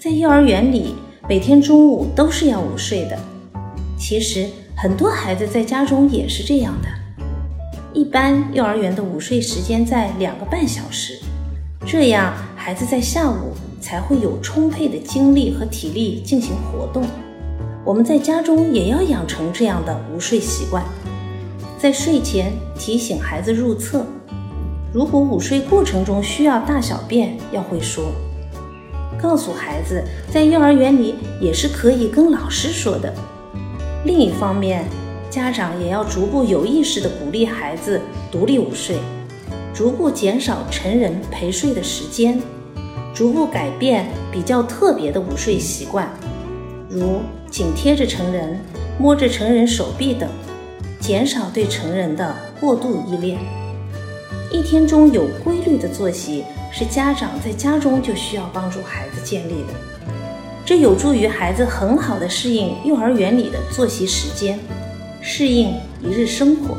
在幼儿园里每天中午都是要午睡的。其实很多孩子在家中也是这样的。一般幼儿园的午睡时间在两个半小时，这样孩子在下午才会有充沛的精力和体力进行活动。我们在家中也要养成这样的午睡习惯，在睡前提醒孩子入厕。如果午睡过程中需要大小便，要会说，告诉孩子，在幼儿园里也是可以跟老师说的。另一方面，家长也要逐步有意识地鼓励孩子独立午睡，逐步减少成人陪睡的时间，逐步改变比较特别的午睡习惯，如紧贴着成人、摸着成人手臂等，减少对成人的过度依恋。一天中有规律的作息是家长在家中就需要帮助孩子建立的，这有助于孩子很好的适应幼儿园里的作息时间。适应一日生活。